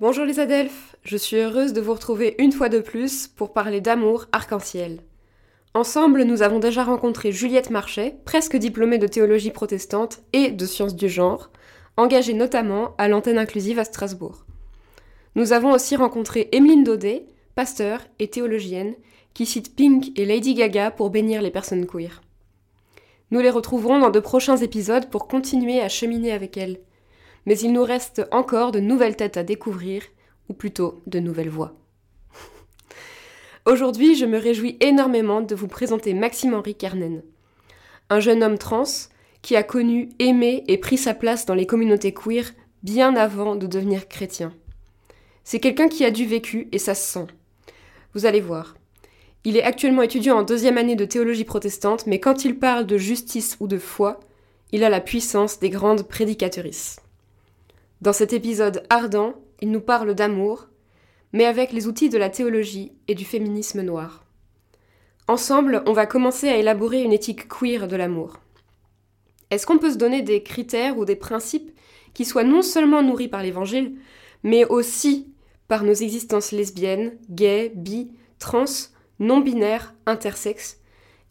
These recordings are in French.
Bonjour les Adelphes, je suis heureuse de vous retrouver une fois de plus pour parler d'amour arc-en-ciel. Ensemble, nous avons déjà rencontré Juliette Marchais, presque diplômée de théologie protestante et de sciences du genre, engagée notamment à l'antenne inclusive à Strasbourg. Nous avons aussi rencontré Emeline Daudet, pasteur et théologienne, qui cite Pink et Lady Gaga pour bénir les personnes queer. Nous les retrouverons dans de prochains épisodes pour continuer à cheminer avec elles. Mais il nous reste encore de nouvelles têtes à découvrir, ou plutôt de nouvelles voix. Aujourd'hui, je me réjouis énormément de vous présenter Maxime-Henri Carnen. Un jeune homme trans qui a connu, aimé et pris sa place dans les communautés queer bien avant de devenir chrétien. C'est quelqu'un qui a du vécu et ça se sent. Vous allez voir. Il est actuellement étudiant en deuxième année de théologie protestante, mais quand il parle de justice ou de foi, il a la puissance des grandes prédicatrices. Dans cet épisode ardent, il nous parle d'amour, mais avec les outils de la théologie et du féminisme noir. Ensemble, on va commencer à élaborer une éthique queer de l'amour. Est-ce qu'on peut se donner des critères ou des principes qui soient non seulement nourris par l'Évangile, mais aussi par nos existences lesbiennes, gays, bi, trans, non-binaires, intersexes,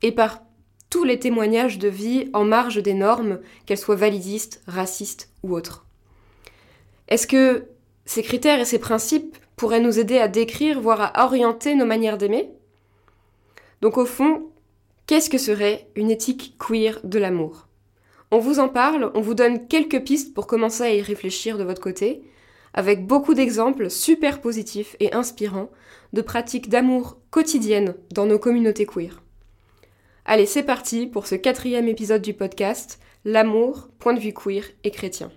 et par tous les témoignages de vie en marge des normes, qu'elles soient validistes, racistes ou autres? Est-ce que ces critères et ces principes pourraient nous aider à décrire, voire à orienter nos manières d'aimer? Donc au fond, qu'est-ce que serait une éthique queer de l'amour? On vous en parle, on vous donne quelques pistes pour commencer à y réfléchir de votre côté, avec beaucoup d'exemples super positifs et inspirants de pratiques d'amour quotidiennes dans nos communautés queer. Allez, c'est parti pour ce quatrième épisode du podcast L'amour, point de vue queer et chrétien.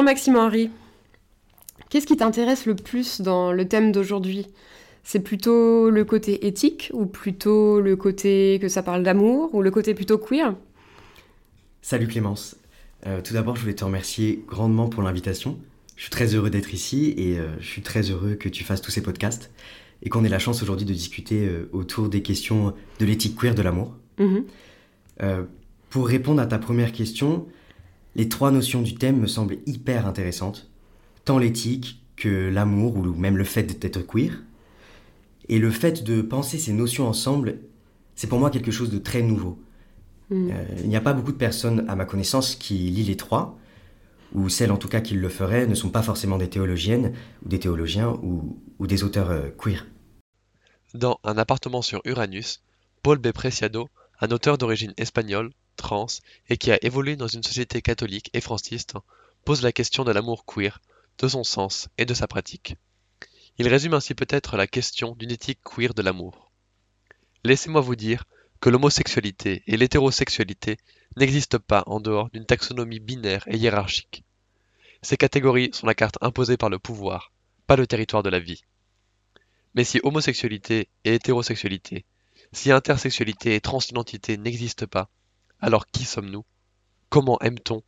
Bonjour Maxime Henry. Qu'est-ce qui t'intéresse le plus dans le thème d'aujourd'hui? C'est plutôt le côté éthique ou plutôt le côté que ça parle d'amour ou le côté plutôt queer? Salut Clémence. Euh, tout d'abord, je voulais te remercier grandement pour l'invitation. Je suis très heureux d'être ici et euh, je suis très heureux que tu fasses tous ces podcasts et qu'on ait la chance aujourd'hui de discuter euh, autour des questions de l'éthique queer de l'amour. Mhm. pour répondre à ta première question, les trois notions du thème me semblent hyper intéressantes, tant l'éthique que l'amour ou même le fait d'être queer. Et le fait de penser ces notions ensemble, c'est pour moi quelque chose de très nouveau. Mm. Euh, il n'y a pas beaucoup de personnes, à ma connaissance, qui lient les trois, ou celles en tout cas qui le feraient ne sont pas forcément des théologiennes, ou des théologiens, ou, ou des auteurs euh, queer. Dans Un appartement sur Uranus, Paul B. Preciado, un auteur d'origine espagnole, trans et qui a évolué dans une société catholique et franciste, pose la question de l'amour queer, de son sens et de sa pratique. Il résume ainsi peut-être la question d'une éthique queer de l'amour. Laissez-moi vous dire que l'homosexualité et l'hétérosexualité n'existent pas en dehors d'une taxonomie binaire et hiérarchique. Ces catégories sont la carte imposée par le pouvoir, pas le territoire de la vie. Mais si homosexualité et hétérosexualité, si intersexualité et transidentité n'existent pas, alors qui sommes-nous? Comment aime-t-on?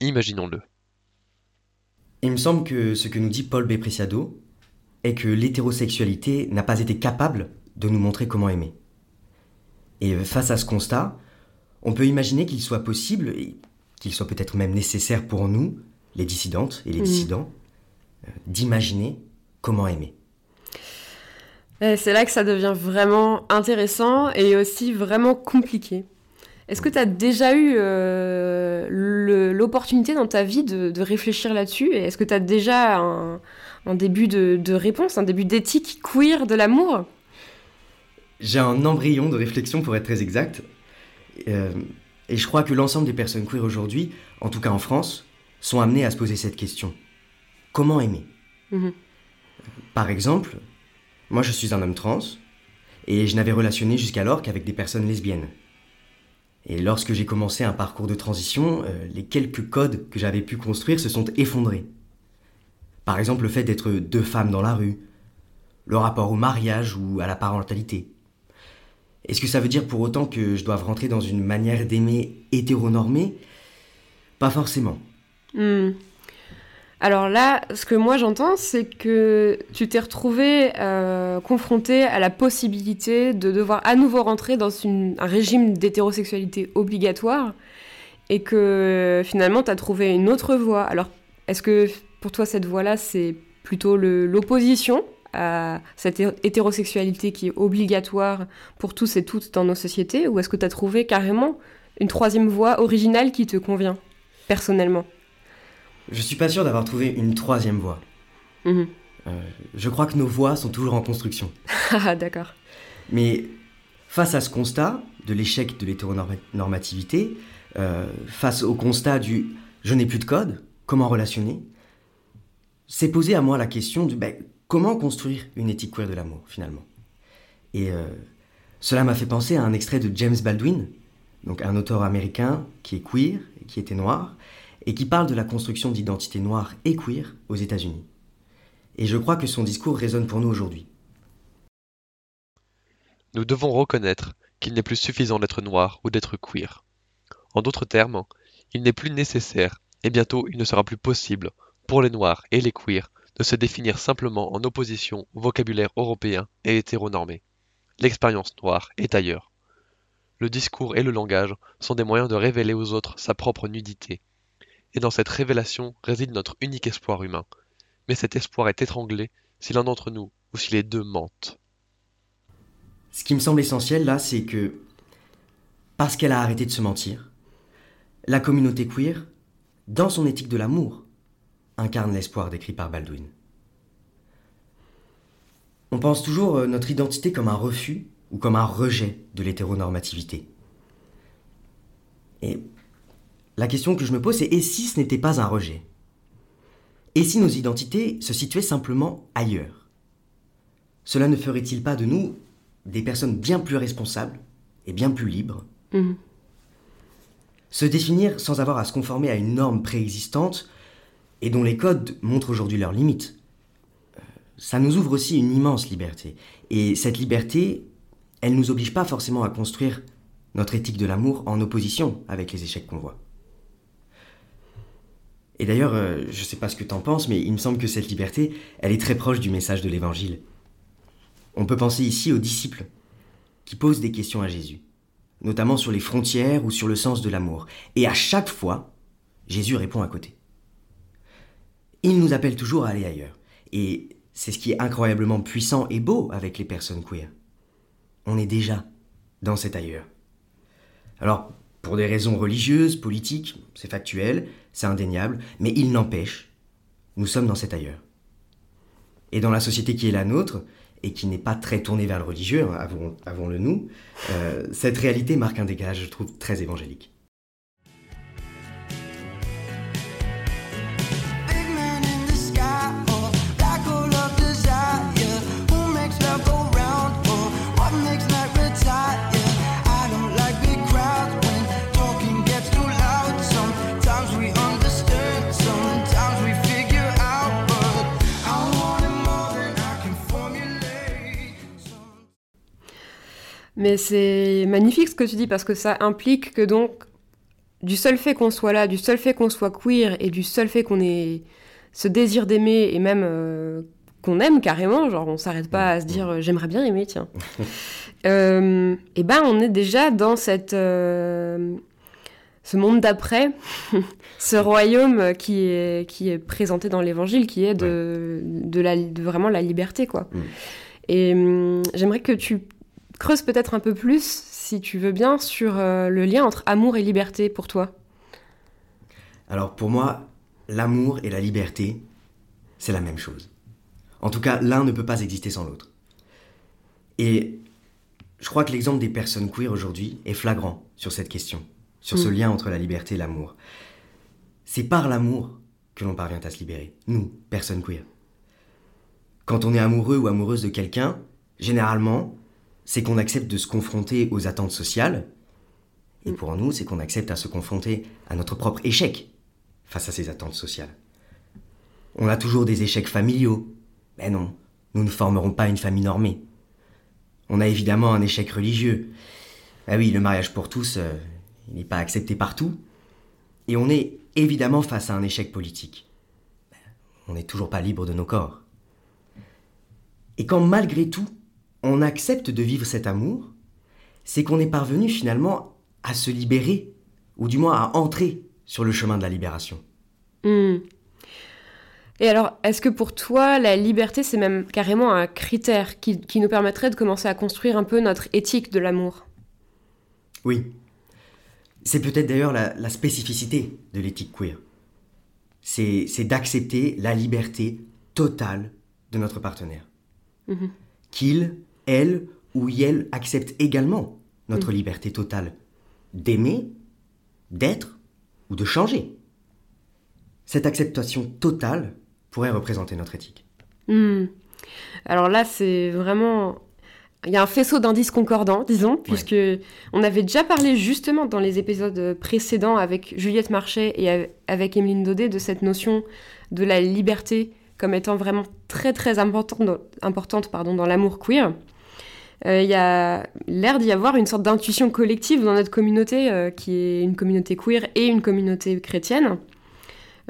Imaginons-le. Il me semble que ce que nous dit Paul B. Preciado est que l'hétérosexualité n'a pas été capable de nous montrer comment aimer. Et face à ce constat, on peut imaginer qu'il soit possible, et qu'il soit peut-être même nécessaire pour nous, les dissidentes et les Mhm. dissidents, euh, d'imaginer comment aimer. Et C'est là que ça devient vraiment intéressant et aussi vraiment compliqué. Est-ce que tu as déjà eu euh, l'opportunité dans ta vie de, de réfléchir là-dessus? Et est-ce que tu as déjà un, un début de, de réponse, un début d'éthique queer de l'amour? J'ai un embryon de réflexion pour être très exact. Euh, et je crois que l'ensemble des personnes queer aujourd'hui, en tout cas en France, sont amenées à se poser cette question. Comment aimer? Mhm. Par exemple, moi je suis un homme trans, et je n'avais relationné jusqu'alors qu'avec des personnes lesbiennes. Et lorsque j'ai commencé un parcours de transition, euh, les quelques codes que j'avais pu construire se sont effondrés. Par exemple le fait d'être deux femmes dans la rue, le rapport au mariage ou à la parentalité. Est-ce que ça veut dire pour autant que je dois rentrer dans une manière d'aimer hétéronormée? Pas forcément. Hmm. Alors là, ce que moi j'entends, c'est que tu t'es retrouvé euh, confronté à la possibilité de devoir à nouveau rentrer dans un régime d'hétérosexualité obligatoire et que finalement tu as trouvé une autre voie. Alors, est-ce que pour toi cette voie-là, c'est plutôt l'opposition à cette hétérosexualité qui est obligatoire pour tous et toutes dans nos sociétés ou est-ce que tu as trouvé carrément une troisième voie originale qui te convient personnellement? Je suis pas sûr d'avoir trouvé une troisième voie. Mhm. Euh, je crois que nos voies sont toujours en construction. Ah d'accord. Mais face à ce constat de l'échec de l'hétéronormativité, euh, face au constat du je n'ai plus de code, comment relationner, c'est posé à moi la question du ben, comment construire une éthique queer de l'amour finalement? Et euh, cela m'a fait penser à un extrait de James Baldwin, donc un auteur américain qui est queer et qui était noir, et qui parle de la construction d'identité noire et queer aux États-Unis. Et je crois que son discours résonne pour nous aujourd'hui. Nous devons reconnaître qu'il n'est plus suffisant d'être noir ou d'être queer. En d'autres termes, il n'est plus nécessaire, et bientôt il ne sera plus possible, pour les noirs et les queers, de se définir simplement en opposition au vocabulaire européen et hétéronormé. L'expérience noire est ailleurs. Le discours et le langage sont des moyens de révéler aux autres sa propre nudité. Et dans cette révélation réside notre unique espoir humain. Mais cet espoir est étranglé si l'un d'entre nous ou si les deux mentent. Ce qui me semble essentiel là, c'est que parce qu'elle a arrêté de se mentir, la communauté queer, dans son éthique de l'amour, incarne l'espoir décrit par Baldwin. On pense toujours euh, notre identité comme un refus ou comme un rejet de l'hétéronormativité. Et la question que je me pose, c'est et si ce n'était pas un rejet? Et si nos identités se situaient simplement ailleurs? Cela ne ferait-il pas de nous des personnes bien plus responsables et bien plus libres? Mhm. Se définir sans avoir à se conformer à une norme préexistante et dont les codes montrent aujourd'hui leurs limites. Euh, Ça nous ouvre aussi une immense liberté. Et cette liberté, elle ne nous oblige pas forcément à construire notre éthique de l'amour en opposition avec les échecs qu'on voit. Et d'ailleurs, euh, je sais pas ce que t'en penses, mais il me semble que cette liberté, elle est très proche du message de l'Évangile. On peut penser ici aux disciples, qui posent des questions à Jésus, notamment sur les frontières ou sur le sens de l'amour. Et à chaque fois, Jésus répond à côté. Il nous appelle toujours à aller ailleurs. Et c'est ce qui est incroyablement puissant et beau avec les personnes queer. On est déjà dans cet ailleurs. Alors, pour des raisons religieuses, politiques, c'est factuel, c'est indéniable, mais il n'empêche, nous sommes dans cet ailleurs. Et dans la société qui est la nôtre, et qui n'est pas très tournée vers le religieux, hein, avouons- avouons-le nous, euh, cette réalité marque un dégage, je trouve, très évangélique. Mais c'est magnifique ce que tu dis parce que ça implique que donc, du seul fait qu'on soit là, du seul fait qu'on soit queer et du seul fait qu'on ait ce désir d'aimer et même euh, qu'on aime carrément, genre on s'arrête pas à se dire euh, j'aimerais bien aimer, tiens. Euh, et ben on est déjà dans cette, euh, ce monde d'après, ce royaume qui est, qui est présenté dans l'évangile, qui est de, de, la, de vraiment la liberté, quoi. Mm. Et hum, j'aimerais que tu creuses peut-être un peu plus, si tu veux bien, sur euh, le lien entre amour et liberté pour toi. Alors pour moi, l'amour et la liberté, c'est la même chose. En tout cas, l'un ne peut pas exister sans l'autre. Et je crois que l'exemple des personnes queer aujourd'hui est flagrant sur cette question, sur ce Mm. lien entre la liberté et l'amour. C'est par l'amour que l'on parvient à se libérer, nous, personnes queer. Quand on est amoureux ou amoureuse de quelqu'un, généralement, c'est qu'on accepte de se confronter aux attentes sociales, et pour nous, c'est qu'on accepte à se confronter à notre propre échec face à ces attentes sociales. On a toujours des échecs familiaux. Mais non, nous ne formerons pas une famille normée. On a évidemment un échec religieux. Ah oui, le mariage pour tous, euh, il n'est pas accepté partout. Et on est évidemment face à un échec politique. On n'est toujours pas libre de nos corps. Et quand malgré tout, on accepte de vivre cet amour, c'est qu'on est parvenu finalement à se libérer, ou du moins à entrer sur le chemin de la libération. Hmm. Et alors, est-ce que pour toi, la liberté, c'est même carrément un critère qui, qui nous permettrait de commencer à construire un peu notre éthique de l'amour? Oui. C'est peut-être d'ailleurs la, la spécificité de l'éthique queer. C'est c'est d'accepter la liberté totale de notre partenaire. Mhm. Qu'il, elle ou elle accepte également notre liberté totale d'aimer, d'être ou de changer. Cette acceptation totale pourrait représenter notre éthique. Hmm. Alors là, c'est vraiment. Il y a un faisceau d'indices concordants, disons, puisque on avait déjà parlé justement dans les épisodes précédents avec Juliette Marchais et avec Emeline Daudet de cette notion de la liberté comme étant vraiment très très importante dans, pardon, dans l'amour queer. Euh, Il y a l'air d'y avoir une sorte d'intuition collective dans notre communauté, euh, qui est une communauté queer et une communauté chrétienne.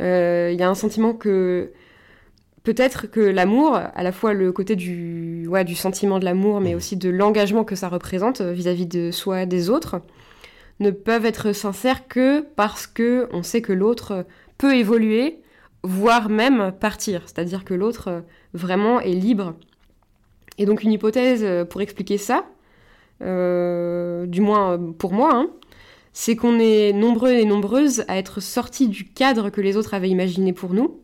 Euh, Il y a un sentiment que peut-être que l'amour, à la fois le côté du, ouais, du sentiment de l'amour, mais aussi de l'engagement que ça représente vis-à-vis de soi des autres, ne peuvent être sincères que parce que on sait que l'autre peut évoluer, voire même partir. C'est-à-dire que l'autre euh, vraiment est libre. Et donc une hypothèse euh, pour expliquer ça, euh, du moins pour moi, hein, c'est qu'on est nombreux et nombreuses à être sortis du cadre que les autres avaient imaginé pour nous.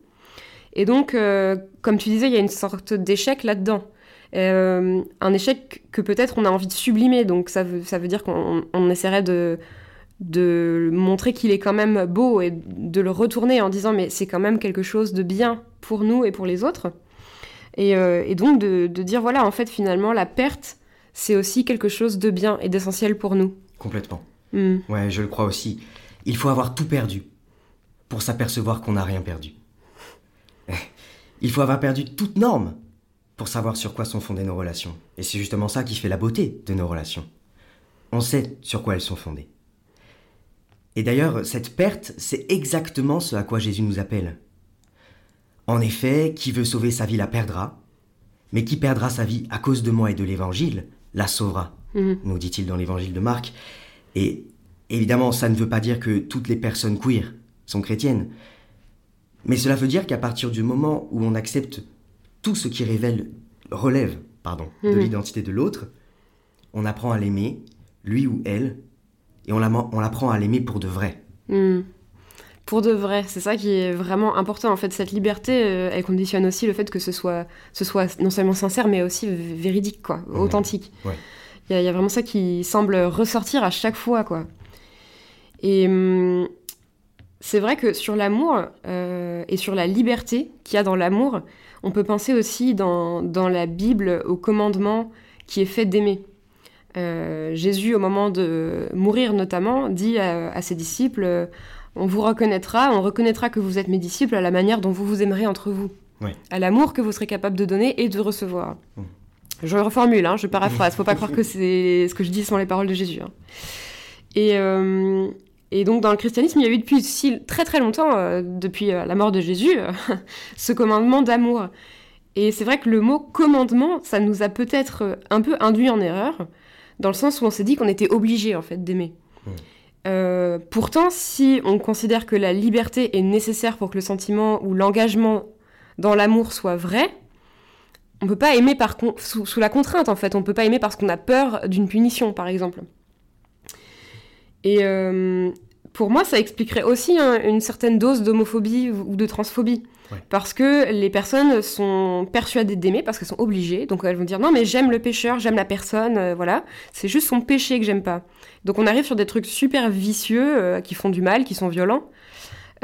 Et donc, comme tu disais, il y a une sorte d'échec là-dedans. Un échec que peut-être on a envie de sublimer, donc ça veut, ça veut dire qu'on on essaierait de, de montrer qu'il est quand même beau et de le retourner en disant mais c'est quand même quelque chose de bien pour nous et pour les autres. Et, euh, et donc de, de dire voilà, en fait finalement la perte, c'est aussi quelque chose de bien et d'essentiel pour nous. Complètement. Hmm. Ouais, je le crois aussi. Il faut avoir tout perdu pour s'apercevoir qu'on n'a rien perdu. Il faut avoir perdu toute norme pour savoir sur quoi sont fondées nos relations. Et c'est justement ça qui fait la beauté de nos relations. On sait sur quoi elles sont fondées. Et d'ailleurs, cette perte, c'est exactement ce à quoi Jésus nous appelle. En effet, qui veut sauver sa vie la perdra, mais qui perdra sa vie à cause de moi et de l'Évangile la sauvera, Mhm. nous dit-il dans l'Évangile de Marc. Et évidemment, ça ne veut pas dire que toutes les personnes queer sont chrétiennes. Mais cela veut dire qu'à partir du moment où on accepte tout ce qui révèle, relève, pardon, de Mhm. l'identité de l'autre, on apprend à l'aimer, lui ou elle, et on l'ama- on l'apprend à l'aimer pour de vrai. Hmm. Pour de vrai, c'est ça qui est vraiment important. En fait, cette liberté, euh, elle conditionne aussi le fait que ce soit, ce soit non seulement sincère, mais aussi véridique, quoi, authentique. Ouais. Il y, a- il y a vraiment ça qui semble ressortir à chaque fois, quoi. Et hum, c'est vrai que sur l'amour euh, et sur la liberté qu'il y a dans l'amour, on peut penser aussi dans, dans la Bible au commandement qui est fait d'aimer. Euh, Jésus, au moment de mourir notamment, dit à, à ses disciples euh, On vous reconnaîtra, on reconnaîtra que vous êtes mes disciples à la manière dont vous vous aimerez entre vous, Ouais. à l'amour que vous serez capable de donner et de recevoir. Mm. Je reformule, hein, je paraphrase, faut pas croire que c'est ce que je dis sont les paroles de Jésus. hein. Et, euh, et donc dans le christianisme, il y a eu depuis si, très très longtemps, depuis la mort de Jésus, ce commandement d'amour. Et c'est vrai que le mot commandement, ça nous a peut-être un peu induit en erreur, dans le sens où on s'est dit qu'on était obligé en fait d'aimer. Mm. Euh, pourtant, si on considère que la liberté est nécessaire pour que le sentiment ou l'engagement dans l'amour soit vrai, on peut pas aimer par con- sous, sous la contrainte en fait. On peut pas aimer parce qu'on a peur d'une punition, par exemple. Et euh, pour moi, ça expliquerait aussi hein, une certaine dose d'homophobie ou de transphobie. Parce que les personnes sont persuadées d'aimer parce qu'elles sont obligées. Donc elles vont dire non mais j'aime le pécheur, j'aime la personne, euh, voilà. C'est juste son péché que j'aime pas. Donc on arrive sur des trucs super vicieux euh, qui font du mal, qui sont violents.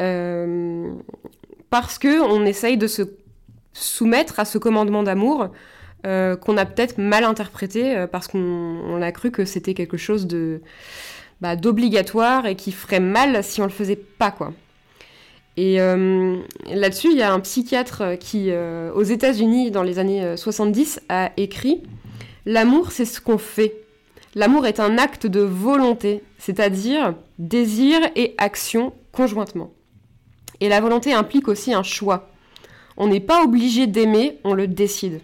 Euh, parce que on essaye de se soumettre à ce commandement d'amour qu'on a peut-être mal interprété parce qu'on on a cru que c'était quelque chose de bah, d'obligatoire et qui ferait mal si on le faisait pas quoi. Et euh, là-dessus, il y a un psychiatre qui, euh, aux États-Unis, dans les années euh, 70, a écrit L'amour, c'est ce qu'on fait. L'amour est un acte de volonté, c'est-à-dire désir et action conjointement. Et la volonté implique aussi un choix. On n'est pas obligé d'aimer, on le décide.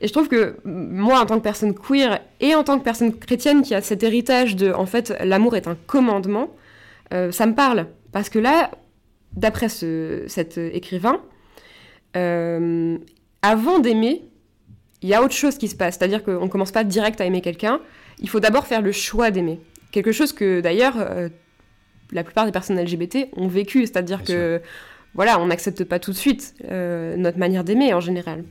Et je trouve que moi, en tant que personne queer et en tant que personne chrétienne qui a cet héritage de, en fait, l'amour est un commandement, euh, ça me parle. Parce que là, d'après ce, cet écrivain, euh, avant d'aimer, il y a autre chose qui se passe. C'est-à-dire qu'on ne commence pas direct à aimer quelqu'un. Il faut d'abord faire le choix d'aimer. Quelque chose que d'ailleurs, euh, la plupart des personnes LGBT ont vécu. C'est-à-dire Bien que, voilà, on n'accepte pas tout de suite euh, notre manière d'aimer en général.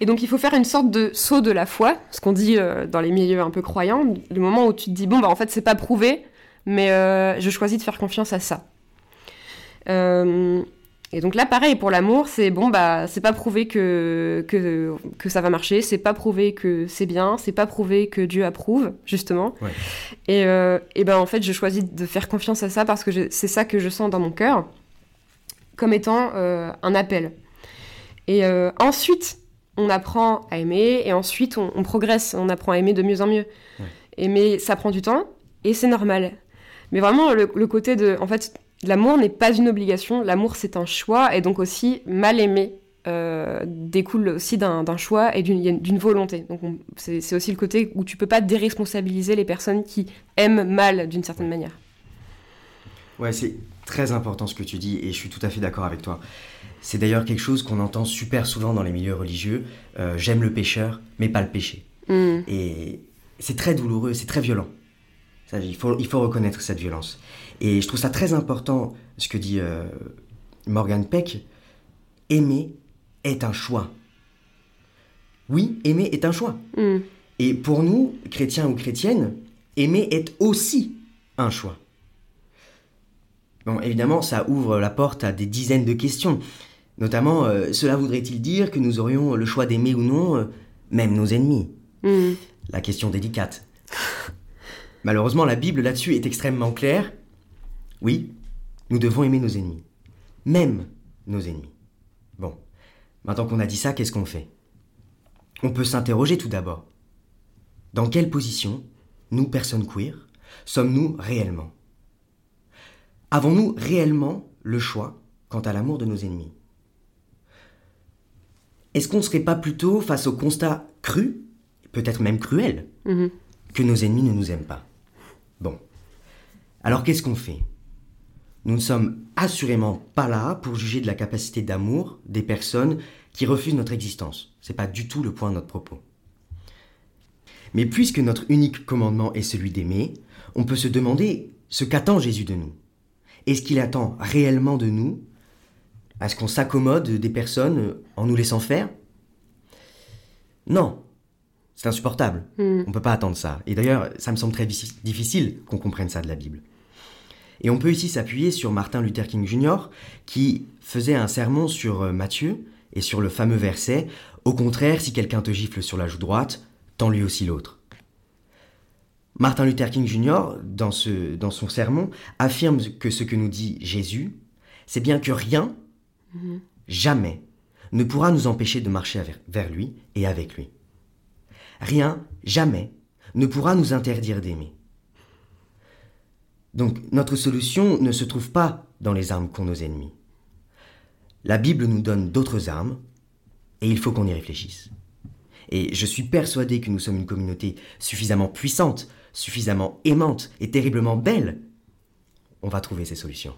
Et donc il faut faire une sorte de saut de la foi, ce qu'on dit euh, dans les milieux un peu croyants, le moment où tu te dis, bon, bah en fait, c'est pas prouvé, mais euh, je choisis de faire confiance à ça. Euh, et donc là, pareil, pour l'amour, c'est bon, bah, c'est pas prouvé que, que, que ça va marcher, c'est pas prouvé que c'est bien, c'est pas prouvé que Dieu approuve, justement. Ouais. Et, euh, et ben en fait, je choisis de faire confiance à ça parce que c'est ça que je sens dans mon cœur comme étant un appel. Et ensuite, on apprend à aimer et ensuite on, on progresse, on apprend à aimer de mieux en mieux. Ouais. Et mais ça prend du temps et c'est normal. Mais vraiment, le, le côté de. En fait, l'amour n'est pas une obligation, l'amour c'est un choix et donc aussi mal aimer. euh, découle aussi d'un choix et d'une volonté. Donc on- c'est c'est aussi le côté où tu peux pas déresponsabiliser les personnes qui aiment mal d'une certaine manière. Ouais, c'est très important ce que tu dis et je suis tout à fait d'accord avec toi. C'est d'ailleurs quelque chose qu'on entend super souvent dans les milieux religieux. euh, J'aime le pécheur, mais pas le péché. Hmm. Et c'est très douloureux, c'est très violent. Ça, il, faut, il faut reconnaître cette violence. Et je trouve ça très important ce que dit euh, Morgan Peck. Aimer est un choix. Oui, aimer est un choix. Hmm. Et pour nous, chrétiens ou chrétiennes, aimer est aussi un choix. Bon, évidemment, ça ouvre la porte à des dizaines de questions. Notamment, euh, cela voudrait-il dire que nous aurions le choix d'aimer ou non, euh, même nos ennemis? Hmm. La question délicate. Malheureusement, la Bible là-dessus est extrêmement claire. Oui, nous devons aimer nos ennemis. Même nos ennemis. Bon, maintenant qu'on a dit ça, qu'est-ce qu'on fait? On peut s'interroger tout d'abord. Dans quelle position, nous, personnes queer, sommes-nous réellement? Avons-nous réellement le choix quant à l'amour de nos ennemis? Est-ce qu'on ne serait pas plutôt face au constat cru, peut-être même cruel, Mhm. que nos ennemis ne nous aiment pas? Bon. Alors qu'est-ce qu'on fait? Nous ne sommes assurément pas là pour juger de la capacité d'amour des personnes qui refusent notre existence. C'est pas du tout le point de notre propos. Mais puisque notre unique commandement est celui d'aimer, on peut se demander ce qu'attend Jésus de nous. Est-ce qu'il attend réellement de nous? Est-ce qu'on s'accommode des personnes en nous laissant faire? Non. C'est insupportable. Hmm. On peut pas attendre ça. Et d'ailleurs, ça me semble très diffi- difficile qu'on comprenne ça de la Bible. Et on peut ici s'appuyer sur Martin Luther King Jr., qui faisait un sermon sur euh, Matthieu et sur le fameux verset Au contraire, si quelqu'un te gifle sur la joue droite, tends lui aussi l'autre. Martin Luther King Jr., dans, ce, dans son sermon, affirme que ce que nous dit Jésus, c'est bien que rien, jamais, ne pourra nous empêcher de marcher vers- vers lui et avec lui. Rien, jamais, ne pourra nous interdire d'aimer. Donc notre solution ne se trouve pas dans les armes qu'ont nos ennemis. La Bible nous donne d'autres armes, et il faut qu'on y réfléchisse. Et je suis persuadé que nous sommes une communauté suffisamment puissante, suffisamment aimante et terriblement belle. On va trouver ces solutions.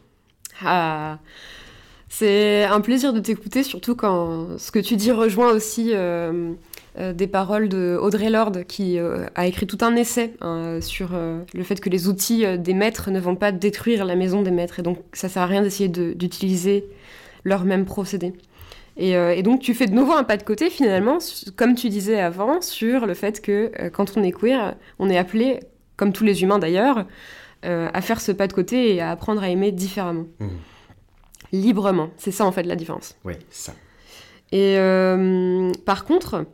Ah, c'est un plaisir de t'écouter, surtout quand ce que tu dis rejoint aussi euh, des paroles de Audrey Lorde, qui euh, a écrit tout un essai hein, sur euh, le fait que les outils euh, des maîtres ne vont pas détruire la maison des maîtres, et donc ça sert à rien d'essayer de- d'utiliser leur même procédé. Et, euh, et donc tu fais de nouveau un pas de côté finalement, comme tu disais avant, sur le fait que euh, quand on est queer, on est appelé, comme tous les humains d'ailleurs, euh, à faire ce pas de côté et à apprendre à aimer différemment Mhm. librement. C'est ça en fait la différence. Oui, ça. Et euh, par contre,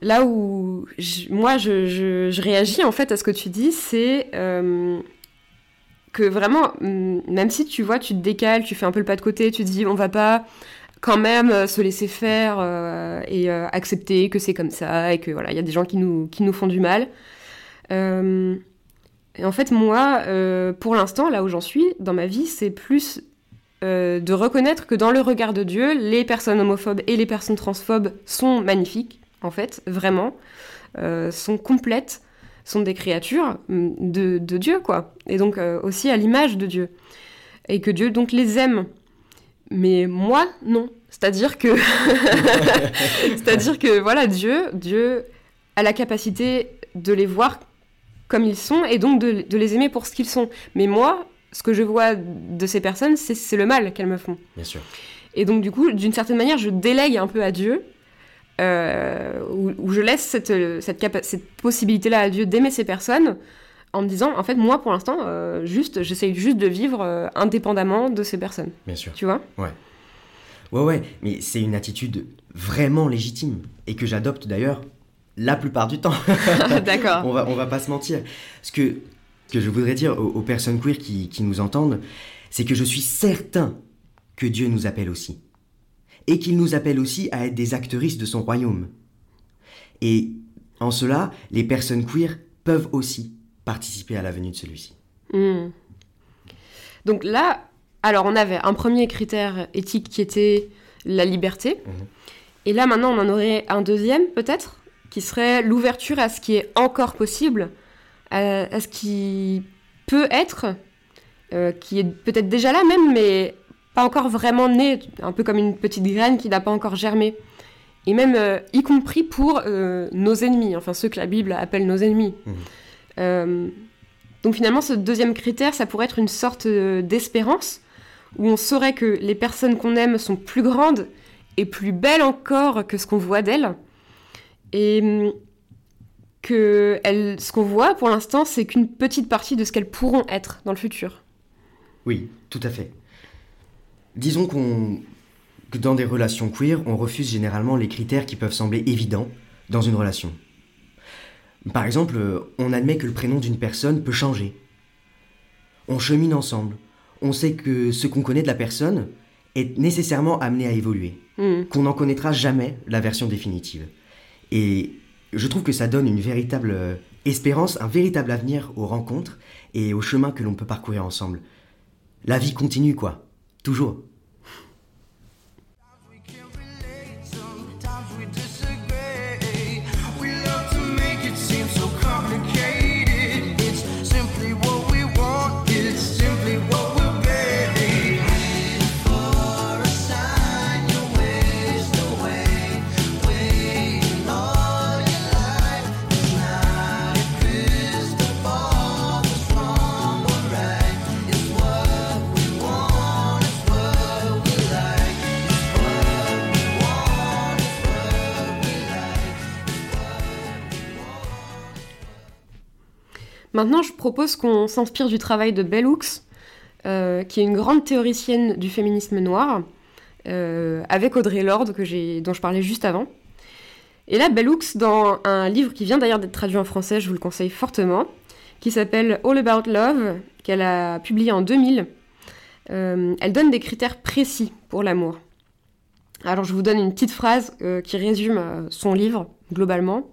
là où moi je, réagis en fait à ce que tu dis, c'est euh, que vraiment, hum, même si tu vois, tu te décales, tu fais un peu le pas de côté, tu dis on va pas quand même euh, se laisser faire euh, et accepter que c'est comme ça et que y a des gens qui nous, qui nous font du mal. Et en fait, moi, pour l'instant, là où j'en suis dans ma vie, c'est plus de reconnaître que dans le regard de Dieu, les personnes homophobes et les personnes transphobes sont magnifiques, en fait, vraiment, euh, sont complètes, sont des créatures de, de Dieu, quoi. Et donc euh, aussi à l'image de Dieu. Et que Dieu donc les aime. Mais moi, non. C'est-à-dire que, c'est-à-dire que voilà, Dieu, Dieu a la capacité de les voir comme ils sont et donc de, de les aimer pour ce qu'ils sont. Mais moi, ce que je vois de ces personnes, c'est c'est le mal qu'elles me font. Bien sûr. Et donc, du coup, d'une certaine manière, je délègue un peu à Dieu, euh, où, où je laisse cette, cette, cette possibilité-là à Dieu d'aimer ces personnes, en me disant, en fait, moi, pour l'instant, euh, juste, j'essaye juste de vivre euh, indépendamment de ces personnes. Bien sûr. Tu vois? Ouais, ouais, mais c'est une attitude vraiment légitime et que j'adopte d'ailleurs la plupart du temps. D'accord. on, va, on va pas se mentir. Ce que, que je voudrais dire aux, aux personnes queer qui, qui nous entendent, c'est que je suis certain que Dieu nous appelle aussi. Et qu'il nous appelle aussi à être des actrices de son royaume. Et en cela, les personnes queer peuvent aussi participer à la venue de celui-ci. Hmm. Donc là, alors on avait un premier critère éthique qui était la liberté. Mhm. Et là maintenant on en aurait un deuxième peut-être, qui serait l'ouverture à ce qui est encore possible, à, à ce qui peut être, euh, qui est peut-être déjà là même, mais pas encore vraiment né, un peu comme une petite graine qui n'a pas encore germé. Et même euh, y compris pour euh, nos ennemis, enfin ceux que la Bible appelle nos ennemis. Mhm. Euh, donc finalement, ce deuxième critère, ça pourrait être une sorte d'espérance, où on saurait que les personnes qu'on aime sont plus grandes et plus belles encore que ce qu'on voit d'elles, et hum, que elles, ce qu'on voit pour l'instant, c'est qu'une petite partie de ce qu'elles pourront être dans le futur. Oui, tout à fait. Disons qu'on que dans des relations queer, on refuse généralement les critères qui peuvent sembler évidents dans une relation. Par exemple, euh, on admet que le prénom d'une personne peut changer. On chemine ensemble. On sait que ce qu'on connaît de la personne est nécessairement amené à évoluer. Hmm. Qu'on n'en connaîtra jamais la version définitive. Et je trouve que ça donne une véritable euh, espérance, un véritable avenir aux rencontres et aux chemins que l'on peut parcourir ensemble. La vie continue, quoi. Toujours. Maintenant, je propose qu'on s'inspire du travail de Bell Hooks, euh, qui est une grande théoricienne du féminisme noir, euh, avec Audrey Lorde, dont je parlais juste avant. Et là, Bell Hooks, dans un livre qui vient d'ailleurs d'être traduit en français, je vous le conseille fortement, qui s'appelle All About Love, qu'elle a publié en 2000, euh, elle donne des critères précis pour l'amour. Alors, je vous donne une petite phrase qui résume son livre, globalement.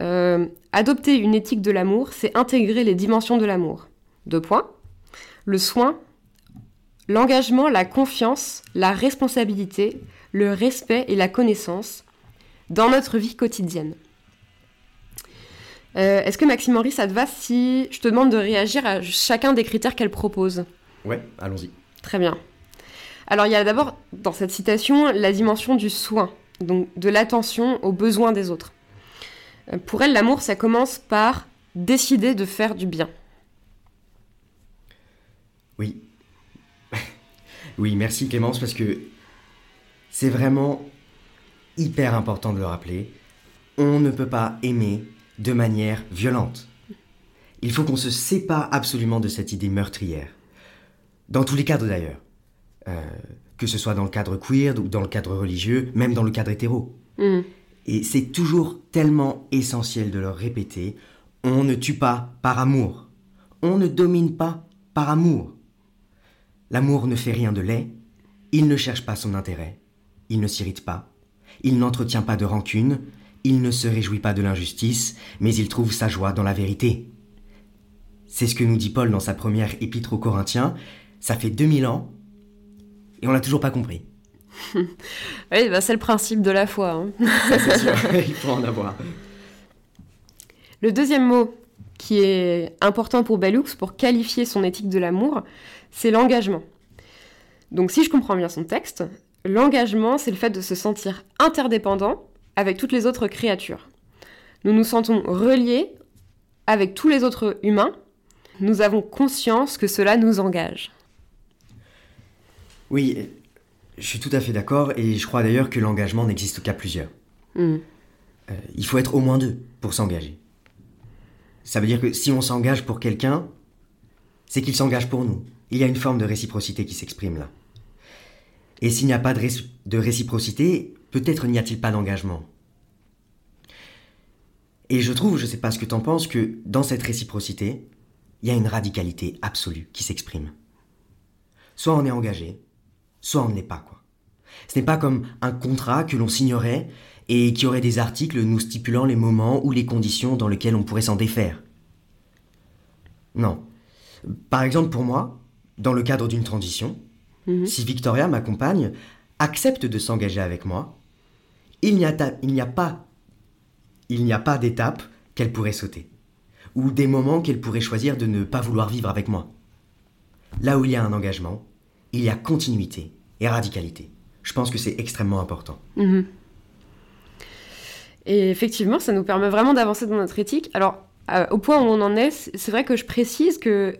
Euh, adopter une éthique de l'amour, c'est intégrer les dimensions de l'amour. Deux points. Le soin, l'engagement, la confiance, la responsabilité, le respect et la connaissance dans notre vie quotidienne. Euh, Est-ce que Maxime Henry, ça te va si je te demande de réagir à chacun des critères qu'elle propose? Ouais, allons-y. Très bien. Alors il y a d'abord dans cette citation la dimension du soin, donc de l'attention aux besoins des autres. Euh, Pour elle, l'amour, ça commence par décider de faire du bien. Oui. oui, merci Clémence, parce que c'est vraiment hyper important de le rappeler. On ne peut pas aimer de manière violente. Il faut qu'on se sépare absolument de cette idée meurtrière. Dans tous les cadres d'ailleurs. Euh, que ce soit dans le cadre queer ou dans le cadre religieux, même dans le cadre hétéro. Hmm. Et c'est toujours tellement essentiel de leur répéter on ne tue pas par amour. On ne domine pas par amour. L'amour ne fait rien de laid, il ne cherche pas son intérêt. il ne s'irrite pas, il n'entretient pas de rancune, il ne se réjouit pas de l'injustice, mais il trouve sa joie dans la vérité. C'est ce que nous dit Paul dans sa première épître aux Corinthiens. Ça fait 2000 ans et on l'a toujours pas compris. Oui, bah, c'est le principe de la foi. hein. Ça, c'est sûr, il faut en avoir. Le deuxième mot qui est important pour Bellux pour qualifier son éthique de l'amour, c'est l'engagement. Donc si je comprends bien son texte, l'engagement, c'est le fait de se sentir interdépendant avec toutes les autres créatures. Nous nous sentons reliés avec tous les autres humains. Nous avons conscience que cela nous engage. Oui, je suis tout à fait d'accord et je crois d'ailleurs que l'engagement n'existe qu'à plusieurs. Hmm. Euh, il faut être au moins deux pour s'engager. Ça veut dire que si on s'engage pour quelqu'un, c'est qu'il s'engage pour nous. Il y a une forme de réciprocité qui s'exprime là. Et s'il n'y a pas de, réci- de réciprocité, peut-être n'y a-t-il pas d'engagement. Et je trouve, je sais pas ce que t'en penses, que dans cette réciprocité, il y a une radicalité absolue qui s'exprime. Soit on est engagé, soit on ne l'est pas, quoi. Ce n'est pas comme un contrat que l'on signerait et qui aurait des articles nous stipulant les moments ou les conditions dans lesquelles on pourrait s'en défaire. Non. Par exemple, pour moi, dans le cadre d'une transition, Mhm. si Victoria, ma compagne, accepte de s'engager avec moi, il n'y a, ta- il n'y a pas, il n'y a pas d'étape qu'elle pourrait sauter, ou des moments qu'elle pourrait choisir de ne pas vouloir vivre avec moi. Là où il y a un engagement, il y a continuité et radicalité. Je pense que c'est extrêmement important. Mhm. Et effectivement, ça nous permet vraiment d'avancer dans notre éthique. Alors, euh, au point où on en est, c'est vrai que je précise que,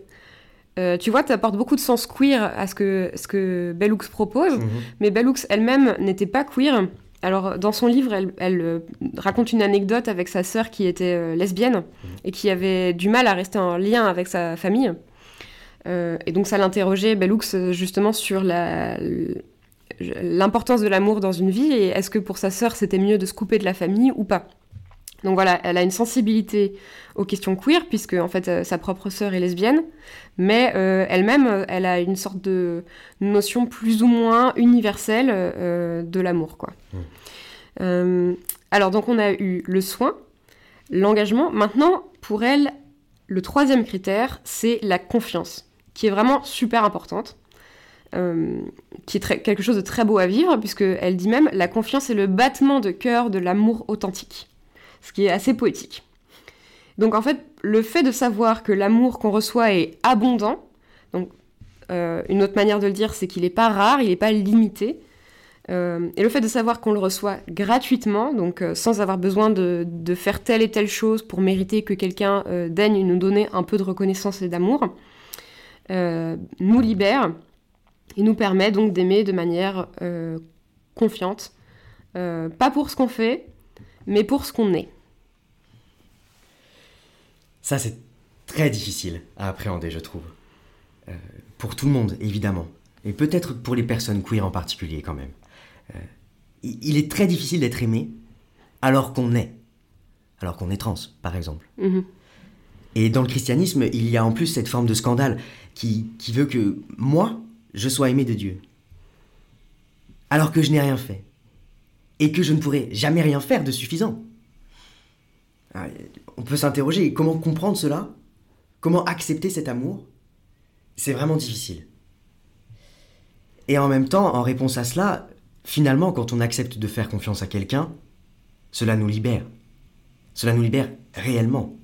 euh, tu vois, tu apportes beaucoup de sens queer à ce que, ce que Bellux propose, Mhm. mais Bellux elle-même n'était pas queer. Alors, dans son livre, elle, elle, euh, raconte une anecdote avec sa sœur qui était lesbienne et qui avait du mal à rester en lien avec sa famille. Euh, et donc, ça l'interrogeait, Bellux, justement, sur la, l'importance de l'amour dans une vie et est-ce que pour sa sœur c'était mieux de se couper de la famille ou pas. Donc voilà, elle a une sensibilité aux questions queer puisque en fait euh, sa propre sœur est lesbienne, mais euh, elle-même elle a une sorte de notion plus ou moins universelle euh, de l'amour quoi. Mm. Euh, alors donc on a eu le soin, l'engagement. Maintenant pour elle le troisième critère c'est la confiance qui est vraiment super importante. Euh, qui est quelque chose de très beau à vivre, puisque elle dit même la confiance est le battement de cœur de l'amour authentique, ce qui est assez poétique. Donc en fait, le fait de savoir que l'amour qu'on reçoit est abondant, donc euh, une autre manière de le dire, c'est qu'il n'est pas rare, il n'est pas limité, euh, et le fait de savoir qu'on le reçoit gratuitement, donc sans avoir besoin de, faire telle et telle chose pour mériter que quelqu'un daigne nous donner un peu de reconnaissance et d'amour, nous libère et nous permet donc d'aimer de manière euh, confiante, euh, pas pour ce qu'on fait, mais pour ce qu'on est. Ça, c'est très difficile à appréhender, je trouve. Euh, pour tout le monde, évidemment. Et peut-être pour les personnes queer en particulier, quand même. Euh, il est très difficile d'être aimé alors qu'on est. Alors qu'on est trans, par exemple. Mhm. Et dans le christianisme, il y a en plus cette forme de scandale qui, veut que moi, je sois aimé de Dieu. Alors que je n'ai rien fait. Et que je ne pourrai jamais rien faire de suffisant. Ah, On peut s'interroger, comment comprendre cela? Comment accepter cet amour? C'est vraiment difficile. Et en même temps, en réponse à cela, finalement, quand on accepte de faire confiance à quelqu'un, cela nous libère. Cela nous libère réellement.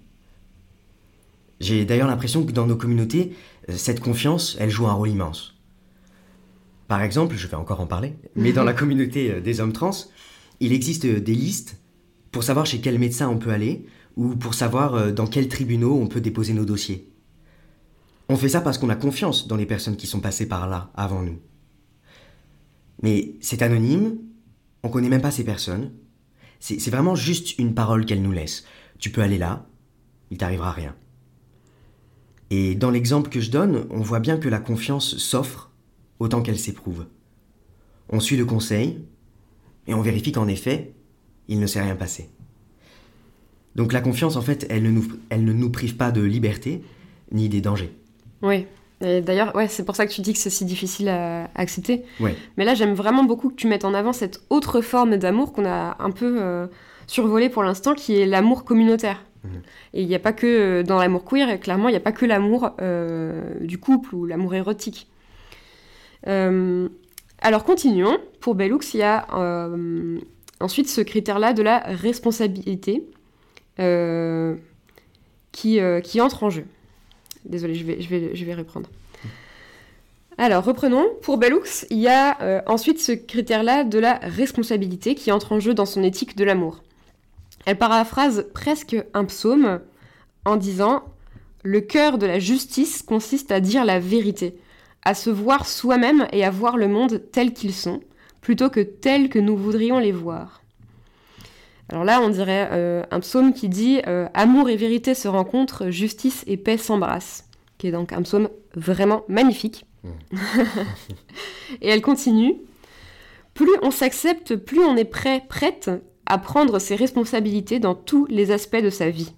J'ai d'ailleurs l'impression que dans nos communautés, euh, cette confiance, elle joue un rôle immense. Par exemple, je vais encore en parler, mais dans la communauté euh, des hommes trans, il existe euh, des listes pour savoir chez quel médecin on peut aller ou pour savoir dans quels tribunaux on peut déposer nos dossiers. On fait ça parce qu'on a confiance dans les personnes qui sont passées par là avant nous. Mais c'est anonyme, on connaît même pas ces personnes. C'est c'est vraiment juste une parole qu'elles nous laissent. Tu peux aller là, il t'arrivera rien. Et dans l'exemple que je donne, on voit bien que la confiance s'offre autant qu'elle s'éprouve. On suit le conseil et on vérifie qu'en effet, il ne s'est rien passé. Donc la confiance, en fait, elle ne nous, elle ne nous prive pas de liberté ni des dangers. Oui, Et d'ailleurs, ouais, c'est pour ça que tu dis que c'est si difficile à, accepter. Ouais. Mais là, j'aime vraiment beaucoup que tu mettes en avant cette autre forme d'amour qu'on a un peu euh, survolée pour l'instant, qui est l'amour communautaire. Et il n'y a pas que euh, dans l'amour queer, clairement, il n'y a pas que l'amour euh, du couple ou l'amour érotique. Euh, alors continuons. Pour Bellux, il y a ensuite ce critère-là de la responsabilité qui, entre en jeu. Désolée, je vais, je vais, reprendre. Alors, reprenons. Pour Bellux, il y a ensuite ce critère-là de la responsabilité qui entre en jeu dans son éthique de l'amour. Elle paraphrase presque un psaume en disant Le cœur de la justice consiste à dire la vérité, à se voir soi-même et à voir le monde tel qu'ils sont, plutôt que tel que nous voudrions les voir. Alors là, on dirait euh, un psaume qui dit euh, Amour et vérité se rencontrent, justice et paix s'embrassent, qui est donc un psaume vraiment magnifique. et elle continue Plus on s'accepte, plus on est prêt, prête à prendre ses responsabilités dans tous les aspects de sa vie.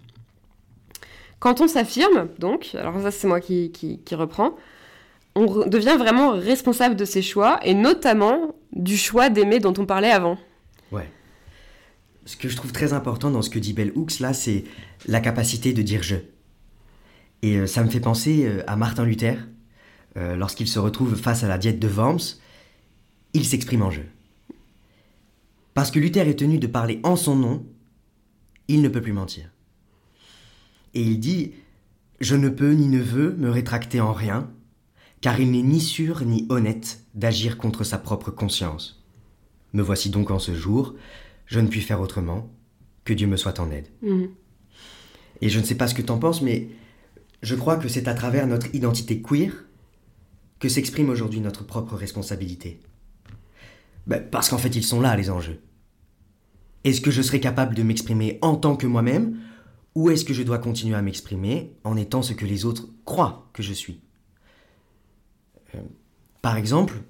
Quand on s'affirme, donc, alors ça c'est moi qui, reprends, on devient vraiment responsable de ses choix, et notamment du choix d'aimer dont on parlait avant. Ouais. Ce que je trouve très important dans ce que dit Bell Hooks, là, c'est la capacité de dire je. Et euh, ça me fait penser euh, à Martin Luther. Euh, Lorsqu'il se retrouve face à la diète de Worms, il s'exprime en jeu. Parce que Luther est tenu de parler en son nom, il ne peut plus mentir. Et il dit Je ne peux ni ne veux me rétracter en rien, car il n'est ni sûr ni honnête d'agir contre sa propre conscience. Me voici donc en ce jour, je ne puis faire autrement, que Dieu me soit en aide. Mhm. Et je ne sais pas ce que t'en penses, mais je crois que c'est à travers notre identité queer que s'exprime aujourd'hui notre propre responsabilité. Ben, parce qu'en fait, ils sont là, les enjeux. Est-ce que je serai capable de m'exprimer en tant que moi-même, ou est-ce que je dois continuer à m'exprimer en étant ce que les autres croient que je suis? Euh, Par exemple,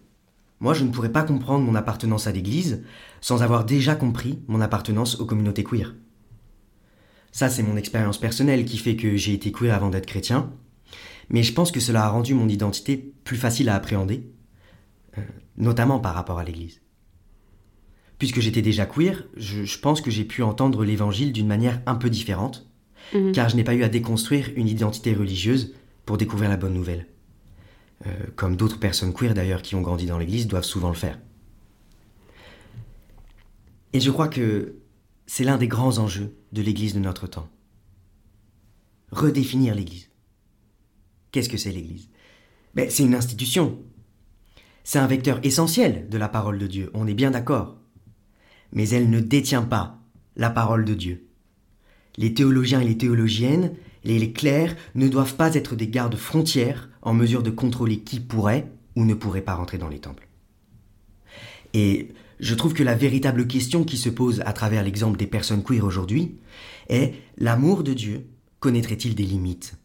moi, je ne pourrais pas comprendre mon appartenance à l'Église sans avoir déjà compris mon appartenance aux communautés queer. Ça, c'est mon expérience personnelle qui fait que j'ai été queer avant d'être chrétien, mais je pense que cela a rendu mon identité plus facile à appréhender, euh, notamment par rapport à l'Église. Puisque j'étais déjà queer, je, je pense que j'ai pu entendre l'Évangile d'une manière un peu différente, Mhm. car je n'ai pas eu à déconstruire une identité religieuse pour découvrir la bonne nouvelle. Euh, comme d'autres personnes queer d'ailleurs qui ont grandi dans l'Église doivent souvent le faire. Et je crois que c'est l'un des grands enjeux de l'Église de notre temps. Redéfinir l'Église. Qu'est-ce que c'est l'Église? Ben, C'est une institution. C'est un vecteur essentiel de la parole de Dieu, on est bien d'accord. Mais elle ne détient pas la parole de Dieu. Les théologiens et les théologiennes, les, clercs, ne doivent pas être des gardes frontières en mesure de contrôler qui pourrait ou ne pourrait pas rentrer dans les temples. Et je trouve que la véritable question qui se pose à travers l'exemple des personnes queer aujourd'hui est l'amour de Dieu connaîtrait-il des limites?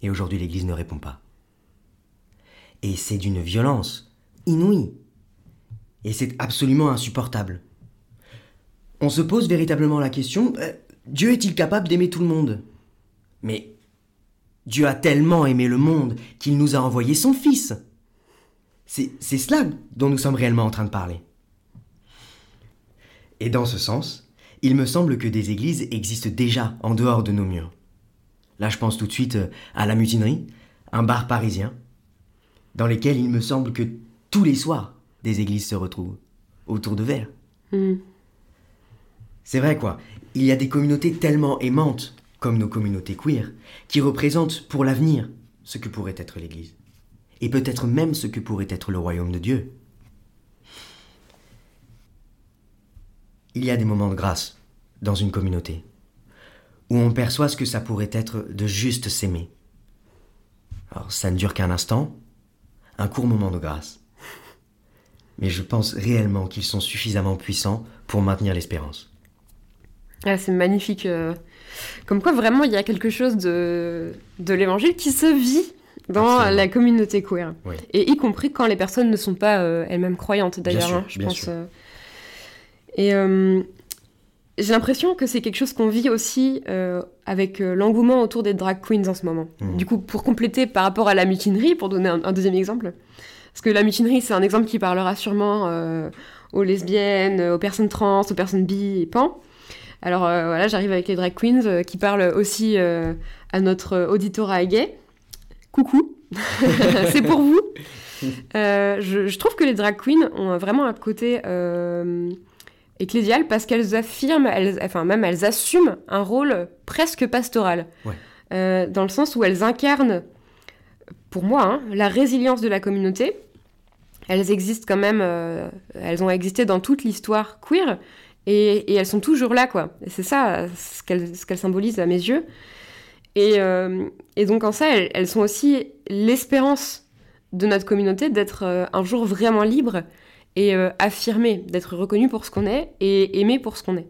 Et aujourd'hui l'Église ne répond pas. Et c'est d'une violence inouïe. Et c'est absolument insupportable. On se pose véritablement la question, euh, Dieu est-il capable d'aimer tout le monde? Mais Dieu a tellement aimé le monde qu'il nous a envoyé son Fils. C'est cela dont nous sommes réellement en train de parler. Et dans ce sens, il me semble que des églises existent déjà en dehors de nos murs. Là, je pense tout de suite euh, à la mutinerie, un bar parisien, dans lesquels il me semble que tous les soirs, des églises se retrouvent autour de verres. Mhm. C'est vrai quoi, il y a des communautés tellement aimantes, comme nos communautés queer, qui représentent pour l'avenir ce que pourrait être l'Église. Et peut-être même ce que pourrait être le royaume de Dieu. Il y a des moments de grâce dans une communauté, où on perçoit ce que ça pourrait être de juste s'aimer. Alors ça ne dure qu'un instant, un court moment de grâce. Mais je pense réellement qu'ils sont suffisamment puissants pour maintenir l'espérance. Ah, c'est magnifique. euh. Comme quoi, vraiment, il y a quelque chose de, de l'évangile qui se vit dans Absolument. la communauté queer. Oui. Et y compris quand les personnes ne sont pas euh, elles-mêmes croyantes, d'ailleurs, hein, je pense. euh. Et euh, j'ai l'impression que c'est quelque chose qu'on vit aussi avec l'engouement autour des drag queens en ce moment. Mhm. Du coup, pour compléter par rapport à la mutinerie, pour donner un, un deuxième exemple, parce que la mutinerie, c'est un exemple qui parlera sûrement euh, aux lesbiennes, aux personnes trans, aux personnes bi et pan. Alors euh, voilà, j'arrive avec les drag queens euh, qui parlent aussi à notre auditorat gay. Coucou, c'est pour vous. Je, je trouve que les drag queens ont vraiment un côté ecclésial parce qu'elles affirment, elles, enfin même elles assument un rôle presque pastoral. Ouais. Dans le sens où elles incarnent, pour moi, hein, la résilience de la communauté. Elles existent quand même, euh, elles ont existé dans toute l'histoire queer et, elles sont toujours là, quoi. C'est ça ce qu'elles qu'elles symbolisent à mes yeux. Et, euh, donc en ça, elles, sont aussi l'espérance de notre communauté d'être euh, un jour vraiment libre et euh, affirmé, d'être reconnu pour ce qu'on est et aimé pour ce qu'on est.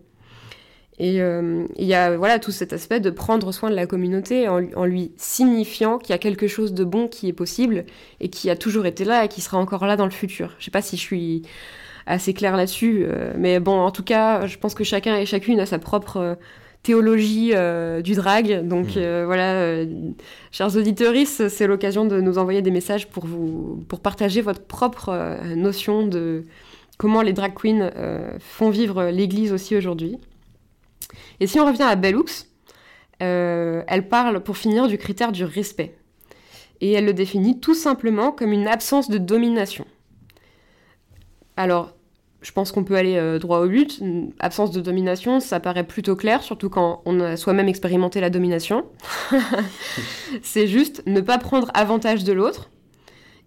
Et euh, il y a voilà tout cet aspect de prendre soin de la communauté en, en lui signifiant qu'il y a quelque chose de bon qui est possible et qui a toujours été là et qui sera encore là dans le futur. Je sais pas si je suis assez claire là-dessus, euh, mais bon, en tout cas, je pense que chacun et chacune a sa propre euh, théologie du drag. Donc euh, voilà, chers auditeurs, c'est l'occasion de nous envoyer des messages pour vous pour partager votre propre notion de comment les drag queens font vivre l'Église aussi aujourd'hui. Et si on revient à Bellux, euh, elle parle pour finir du critère du respect. Et elle le définit tout simplement comme une absence de domination. Alors, je pense qu'on peut aller euh, droit au but. Absence de domination, ça paraît plutôt clair, surtout quand on a soi-même expérimenté la domination. c'est juste ne pas prendre avantage de l'autre.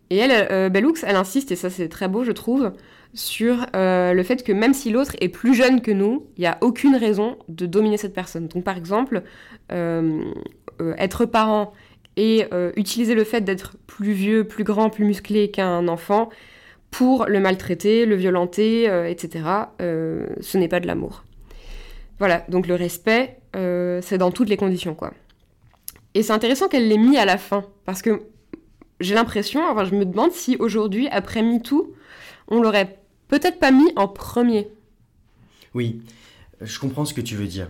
Et elle, euh, Bellux, elle insiste, et ça c'est très beau, je trouve, sur euh, le fait que même si l'autre est plus jeune que nous, il n'y a aucune raison de dominer cette personne. Donc par exemple, euh, euh, être parent et utiliser le fait d'être plus vieux, plus grand, plus musclé qu'un enfant pour le maltraiter, le violenter, etc., ce n'est pas de l'amour. Voilà, donc le respect, c'est dans toutes les conditions, quoi. Et c'est intéressant qu'elle l'ait mis à la fin, parce que j'ai l'impression, enfin je me demande si aujourd'hui, après MeToo, on l'aurait peut-être pas mis en premier. Oui, je comprends ce que tu veux dire.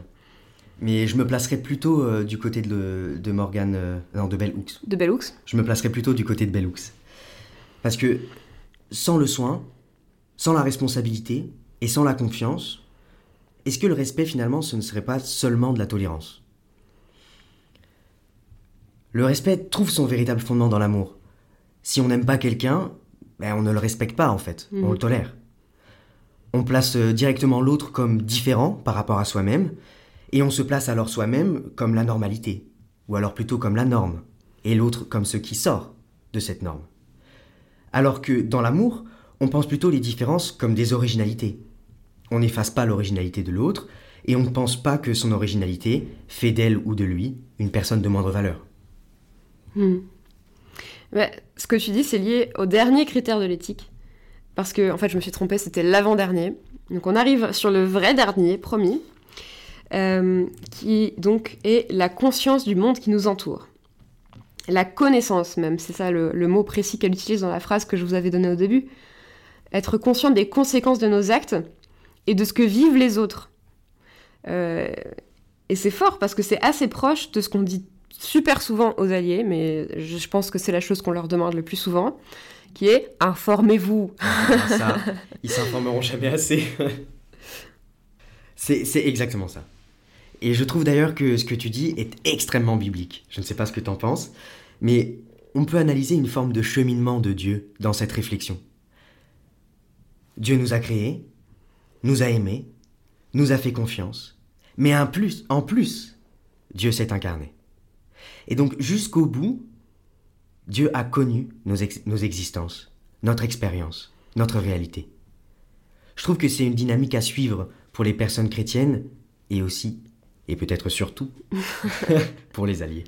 Mais je me placerais plutôt euh, du côté de, de Morgane, euh, non, de Bell Hooks. De Bellux Je me placerais plutôt du côté de Bell Hooks. Parce que sans le soin, sans la responsabilité et sans la confiance, est-ce que le respect finalement ce ne serait pas seulement de la tolérance? Le respect trouve son véritable fondement dans l'amour. Si on n'aime pas quelqu'un, ben on ne le respecte pas en fait, on Mhm. le tolère. On place euh, directement l'autre comme différent par rapport à soi-même, et on se place alors soi-même comme la normalité, ou alors plutôt comme la norme, et l'autre comme ce qui sort de cette norme. Alors que dans l'amour, on pense plutôt les différences comme des originalités. On n'efface pas l'originalité de l'autre, et on ne pense pas que son originalité fait d'elle ou de lui une personne de moindre valeur. Hmm. Ouais, ce que tu dis, c'est lié au dernier critère de l'éthique. Parce que, en fait, je me suis trompée, c'était l'avant-dernier. Donc, on arrive sur le vrai dernier, promis, euh, qui donc est la conscience du monde qui nous entoure. La connaissance, même, c'est ça le, mot précis qu'elle utilise dans la phrase que je vous avais donnée au début. Être conscient des conséquences de nos actes et de ce que vivent les autres. Euh, et c'est fort parce que c'est assez proche de ce qu'on dit super souvent aux alliés, mais je pense que c'est la chose qu'on leur demande le plus souvent, qui est informez-vous. ça, ils s'informeront jamais assez. c'est c'est exactement ça. Et je trouve d'ailleurs que ce que tu dis est extrêmement biblique. Je ne sais pas ce que tu en penses, mais on peut analyser une forme de cheminement de Dieu dans cette réflexion. Dieu nous a créés, nous a aimés, nous a fait confiance, mais un plus, en plus, Dieu s'est incarné. Et donc jusqu'au bout, Dieu a connu nos, ex- nos existences, notre expérience, notre réalité. Je trouve que c'est une dynamique à suivre pour les personnes chrétiennes et aussi, et peut-être surtout, pour les alliés.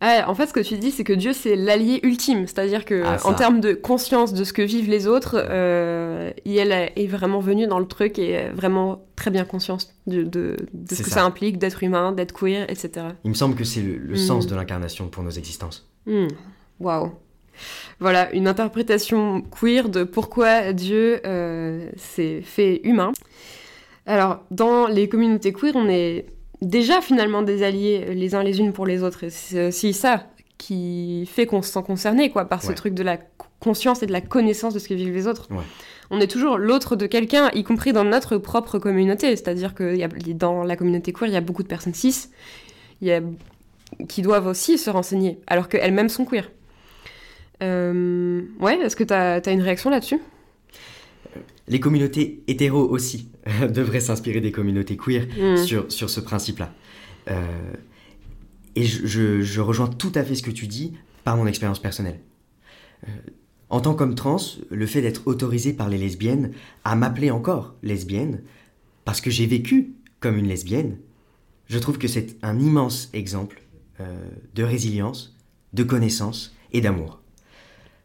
En fait, ce que tu dis, c'est que Dieu, c'est l'allié ultime. C'est-à-dire que, Ah, en termes de conscience de ce que vivent les autres, euh, il est vraiment venu dans le truc et est vraiment très bien conscience de, de, de ce que ça. ça. implique d'être humain, d'être queer, etc. Il me semble que c'est le, le Mhm. sens de l'incarnation pour nos existences. Hmm, Waouh. Voilà, une interprétation queer de pourquoi Dieu euh, s'est fait humain. Alors, dans les communautés queer, on est déjà finalement des alliés les uns les unes pour les autres. Et c'est aussi ça qui fait qu'on se sent concerné quoi, par ce truc de la conscience et de la connaissance de ce que vivent les autres. Ouais. On est toujours l'autre de quelqu'un, y compris dans notre propre communauté. C'est-à-dire que y a- dans la communauté queer, il y a beaucoup de personnes cis il y a- qui doivent aussi se renseigner, alors qu'elles-mêmes sont queer. Euh, ouais, est-ce que tu as, une réaction là-dessus? Les communautés hétéros aussi devraient s'inspirer des communautés queer Mm. sur, sur ce principe-là. Euh, et je, je- je rejoins tout à fait ce que tu dis par mon expérience personnelle. Euh, en tant qu'homme trans, le fait d'être autorisé par les lesbiennes à m'appeler encore lesbienne, parce que j'ai vécu comme une lesbienne, je trouve que c'est un immense exemple euh, de résilience, de connaissance et d'amour.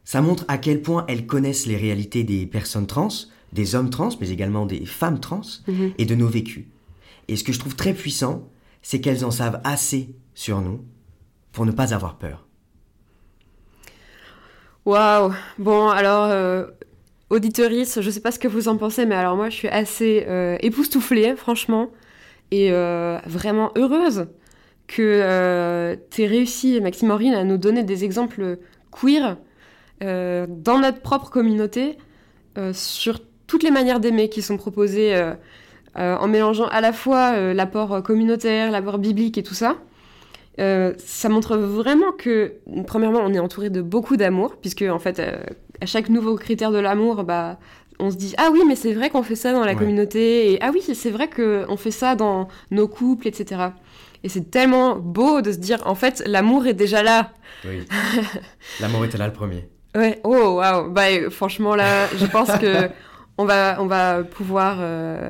Ça montre à quel point elles connaissent les réalités des personnes trans, des hommes trans, mais également des femmes trans, Mhm. et de nos vécus. Et ce que je trouve très puissant, c'est qu'elles en savent assez sur nous pour ne pas avoir peur. Waouh Bon, alors, euh, auditeurice, je sais pas ce que vous en pensez, mais alors moi, je suis assez euh, époustouflée, franchement, et euh, vraiment heureuse que euh, t'aies réussi, Maxime Aurine, à nous donner des exemples queer euh, dans notre propre communauté euh, sur toutes les manières d'aimer qui sont proposées en mélangeant à la fois l'apport communautaire, l'apport biblique et tout ça. Euh, ça montre vraiment que, premièrement, on est entouré de beaucoup d'amour, puisque en fait, euh, à chaque nouveau critère de l'amour, bah, on se dit ah oui, mais c'est vrai qu'on fait ça dans la Ouais. communauté, et ah oui, c'est vrai qu'on fait ça dans nos couples, etc. Et c'est tellement beau de se dire en fait, l'amour est déjà là. Oui. L'amour était là le premier. Ouais, oh waouh, bah franchement là, je pense que on va, on va pouvoir euh,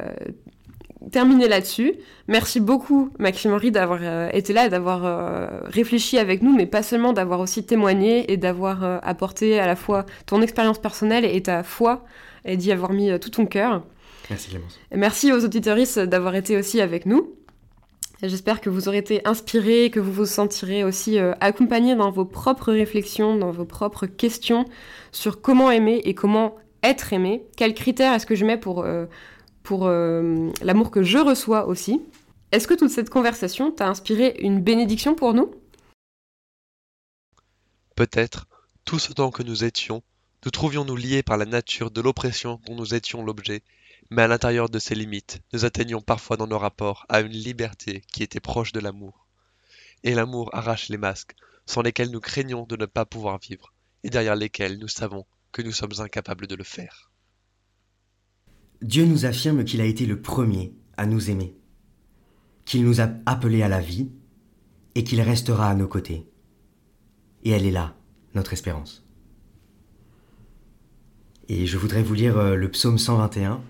terminer là-dessus. Merci beaucoup Maxime Henry d'avoir euh, été là et d'avoir euh, réfléchi avec nous, mais pas seulement d'avoir aussi témoigné et d'avoir euh, apporté à la fois ton expérience personnelle et ta foi et d'y avoir mis tout ton cœur. Merci Clémence. Et Merci aux auditeuristes d'avoir été aussi avec nous. J'espère que vous aurez été inspirés, que vous vous sentirez aussi euh, accompagnés dans vos propres réflexions, dans vos propres questions sur comment aimer et comment être aimé. Quels critères est-ce que je mets pour, euh, euh, l'amour que je reçois aussi? Est-ce que toute cette conversation t'a inspiré une bénédiction pour nous? Peut-être, tous autant que nous étions, nous trouvions-nous liés par la nature de l'oppression dont nous étions l'objet, mais à l'intérieur de ces limites, nous atteignions parfois dans nos rapports à une liberté qui était proche de l'amour. Et l'amour arrache les masques, sans lesquels nous craignons de ne pas pouvoir vivre, et derrière lesquels nous savons que nous sommes incapables de le faire. Dieu nous affirme qu'il a été le premier à nous aimer, qu'il nous a appelés à la vie et qu'il restera à nos côtés. Et elle est là, notre espérance. Et je voudrais vous lire euh, le psaume 121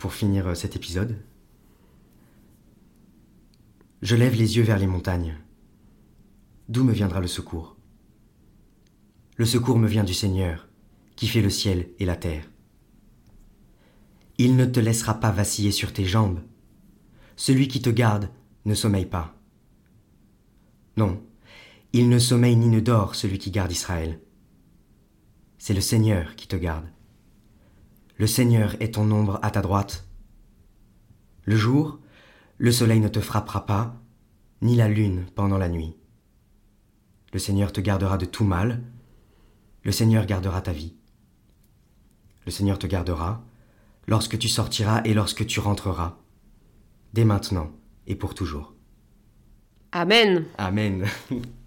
pour finir euh, cet épisode. Je lève les yeux vers les montagnes. D'où me viendra le secours? Le secours me vient du Seigneur, qui fait le ciel et la terre. Il ne te laissera pas vaciller sur tes jambes. Celui qui te garde ne sommeille pas. Non, il ne sommeille ni ne dort celui qui garde Israël. C'est le Seigneur qui te garde. Le Seigneur est ton ombre à ta droite. Le jour, le soleil ne te frappera pas, ni la lune pendant la nuit. Le Seigneur te gardera de tout mal, le Seigneur gardera ta vie. Le Seigneur te gardera lorsque tu sortiras et lorsque tu rentreras, dès maintenant et pour toujours. Amen Amen.